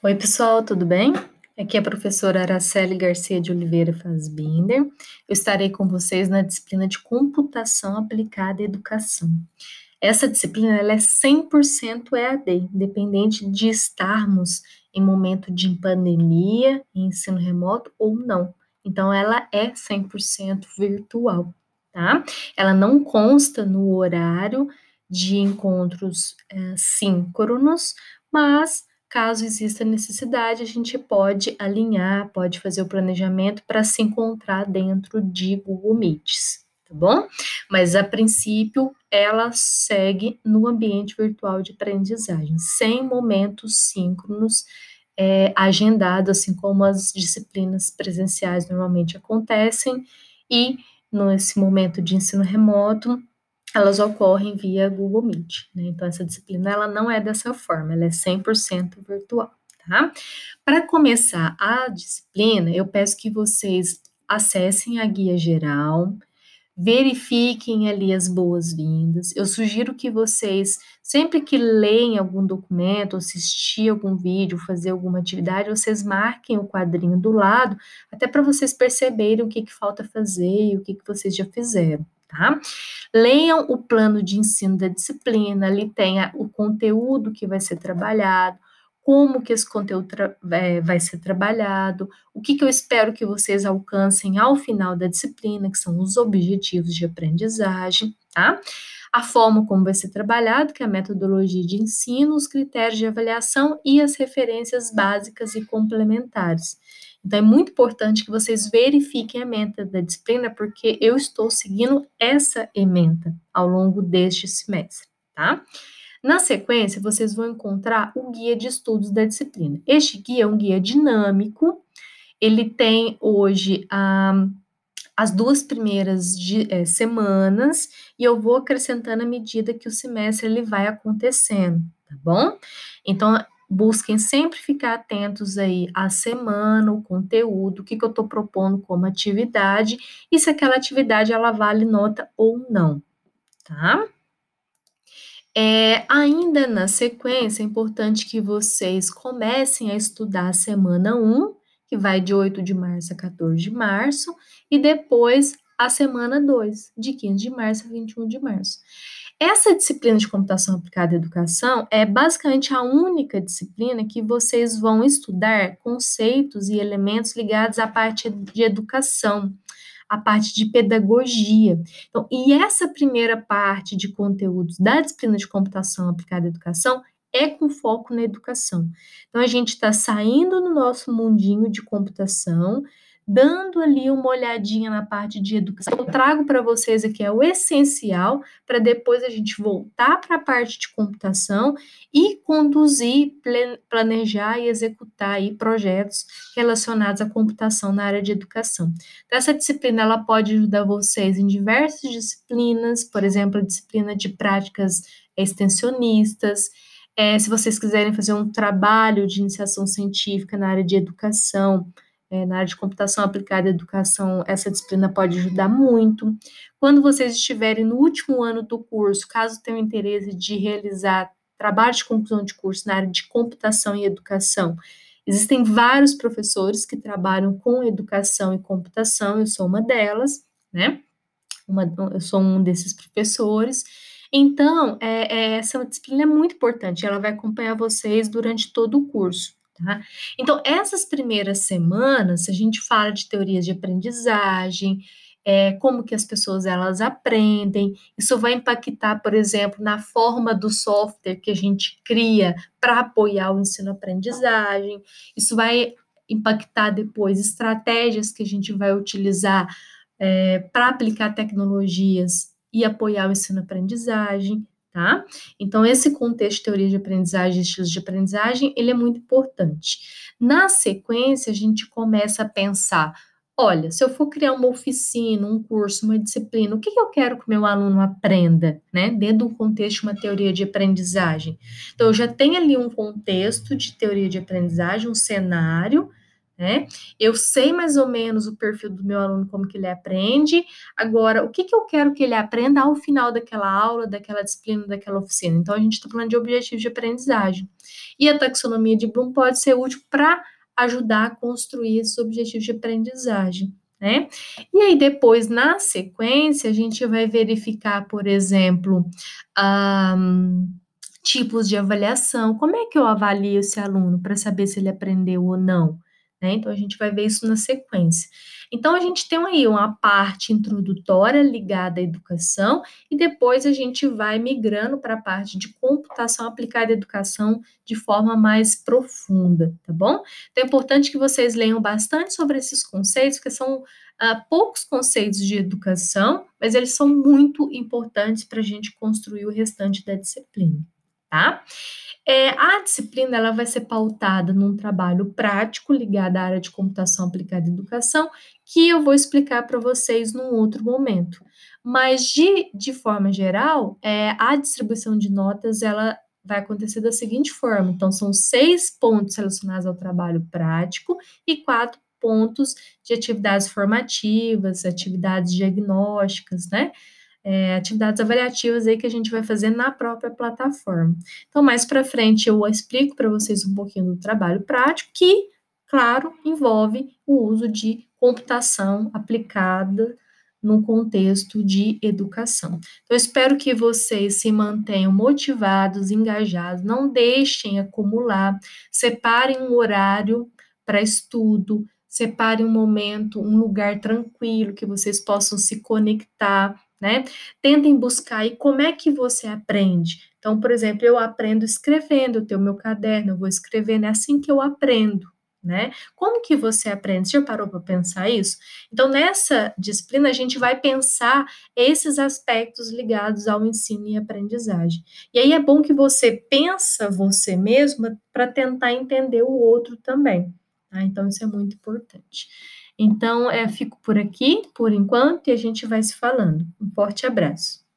Oi, pessoal, tudo bem? Aqui é a professora Araceli Garcia de Oliveira Fazbinder. Eu estarei com vocês na disciplina de Computação Aplicada à Educação. Essa disciplina ela é 100% EAD, independente de estarmos em momento de pandemia, em ensino remoto ou não. Então, ela é 100% virtual, tá? Ela não consta no horário de encontros é, síncronos, mas Caso exista necessidade, a gente pode alinhar, pode fazer o planejamento para se encontrar dentro de Google Meets, tá bom? Mas a princípio, ela segue no ambiente virtual de aprendizagem, sem momentos síncronos é, agendados, assim como as disciplinas presenciais normalmente acontecem, e nesse momento de ensino remoto, elas ocorrem via Google Meet. Né? Então, essa disciplina ela não é dessa forma, ela é 100% virtual. Tá? Para começar a disciplina, eu peço que vocês acessem a guia geral, verifiquem ali as boas-vindas. Eu sugiro que vocês, sempre que leem algum documento, assistir algum vídeo, fazer alguma atividade, vocês marquem o quadrinho do lado, até para vocês perceberem o que, que falta fazer e o que, que vocês já fizeram tá? Leiam o plano de ensino da disciplina, ali tem o conteúdo que vai ser trabalhado, como que esse conteúdo é, vai ser trabalhado, o que, que eu espero que vocês alcancem ao final da disciplina, que são os objetivos de aprendizagem, tá? A forma como vai ser trabalhado, que é a metodologia de ensino, os critérios de avaliação e as referências básicas e complementares. Então, é muito importante que vocês verifiquem a ementa da disciplina, porque eu estou seguindo essa ementa ao longo deste semestre, tá? Na sequência, vocês vão encontrar o guia de estudos da disciplina. Este guia é um guia dinâmico, ele tem hoje ah, as duas primeiras de, é, semanas e eu vou acrescentando à medida que o semestre ele vai acontecendo, tá bom? Então, busquem sempre ficar atentos aí à semana, o conteúdo, o que, que eu estou propondo como atividade e se aquela atividade ela vale nota ou não, tá? É, ainda na sequência, é importante que vocês comecem a estudar a semana 1, que vai de 8 de março a 14 de março, e depois a semana 2, de 15 de março a 21 de março. Essa disciplina de computação aplicada à educação é basicamente a única disciplina que vocês vão estudar conceitos e elementos ligados à parte de educação, à parte de pedagogia. Então, e essa primeira parte de conteúdos da disciplina de computação aplicada à educação é com foco na educação. Então, a gente está saindo do nosso mundinho de computação, dando ali uma olhadinha na parte de educação. Eu trago para vocês aqui é o essencial para depois a gente voltar para a parte de computação e conduzir, planejar e executar aí projetos relacionados à computação na área de educação. Então, essa disciplina ela pode ajudar vocês em diversas disciplinas, por exemplo, a disciplina de práticas extensionistas. É, se vocês quiserem fazer um trabalho de iniciação científica na área de educação, é, na área de computação aplicada à educação, essa disciplina pode ajudar muito. Quando vocês estiverem no último ano do curso, caso tenham interesse de realizar trabalho de conclusão de curso na área de computação e educação, existem vários professores que trabalham com educação e computação, eu sou uma delas, né? Uma, eu sou um desses professores. Então, é, é, essa disciplina é muito importante, ela vai acompanhar vocês durante todo o curso. Tá? Então, essas primeiras semanas, a gente fala de teorias de aprendizagem, é, como que as pessoas elas aprendem, isso vai impactar, por exemplo, na forma do software que a gente cria para apoiar o ensino-aprendizagem, isso vai impactar depois estratégias que a gente vai utilizar é, para aplicar tecnologias e apoiar o ensino-aprendizagem, tá? Então, esse contexto de teoria de aprendizagem, estilos de aprendizagem, ele é muito importante. Na sequência, a gente começa a pensar, olha, se eu for criar uma oficina, um curso, uma disciplina, o que, que eu quero que meu aluno aprenda, né? Dentro do contexto de uma teoria de aprendizagem. Então, eu já tenho ali um contexto de teoria de aprendizagem, um cenário, né? Eu sei mais ou menos o perfil do meu aluno, como que ele aprende. Agora, o que, que eu quero que ele aprenda ao final daquela aula, daquela disciplina, daquela oficina? Então, a gente está falando de objetivos de aprendizagem. E a taxonomia de Bloom pode ser útil para ajudar a construir esses objetivos de aprendizagem. Né? E aí, depois, na sequência, a gente vai verificar, por exemplo, um, tipos de avaliação. Como é que eu avalio esse aluno para saber se ele aprendeu ou não? Né? Então, a gente vai ver isso na sequência. Então, a gente tem aí uma parte introdutória ligada à educação e depois a gente vai migrando para a parte de computação aplicada à educação de forma mais profunda, tá bom? Então, é importante que vocês leiam bastante sobre esses conceitos, porque são uh, poucos conceitos de educação, mas eles são muito importantes para a gente construir o restante da disciplina, tá? É, a disciplina ela vai ser pautada num trabalho prático ligado à área de computação aplicada à educação, que eu vou explicar para vocês num outro momento. Mas, de, de forma geral, é, a distribuição de notas ela vai acontecer da seguinte forma: então, são seis pontos relacionados ao trabalho prático e quatro pontos de atividades formativas, atividades diagnósticas, né? É, atividades avaliativas aí que a gente vai fazer na própria plataforma. Então, mais para frente eu explico para vocês um pouquinho do trabalho prático, que, claro, envolve o uso de computação aplicada no contexto de educação. Então, espero que vocês se mantenham motivados, engajados, não deixem acumular, separem um horário para estudo, separem um momento, um lugar tranquilo que vocês possam se conectar né? Tentem buscar aí como é que você aprende. Então, por exemplo, eu aprendo escrevendo, eu tenho meu caderno, eu vou escrevendo, é assim que eu aprendo, né? Como que você aprende? Você já parou para pensar isso? Então, nessa disciplina, a gente vai pensar esses aspectos ligados ao ensino e aprendizagem. E aí é bom que você pensa você mesma para tentar entender o outro também. Tá? Então, isso é muito importante. Então, é, fico por aqui, por enquanto, e a gente vai se falando. Um forte abraço.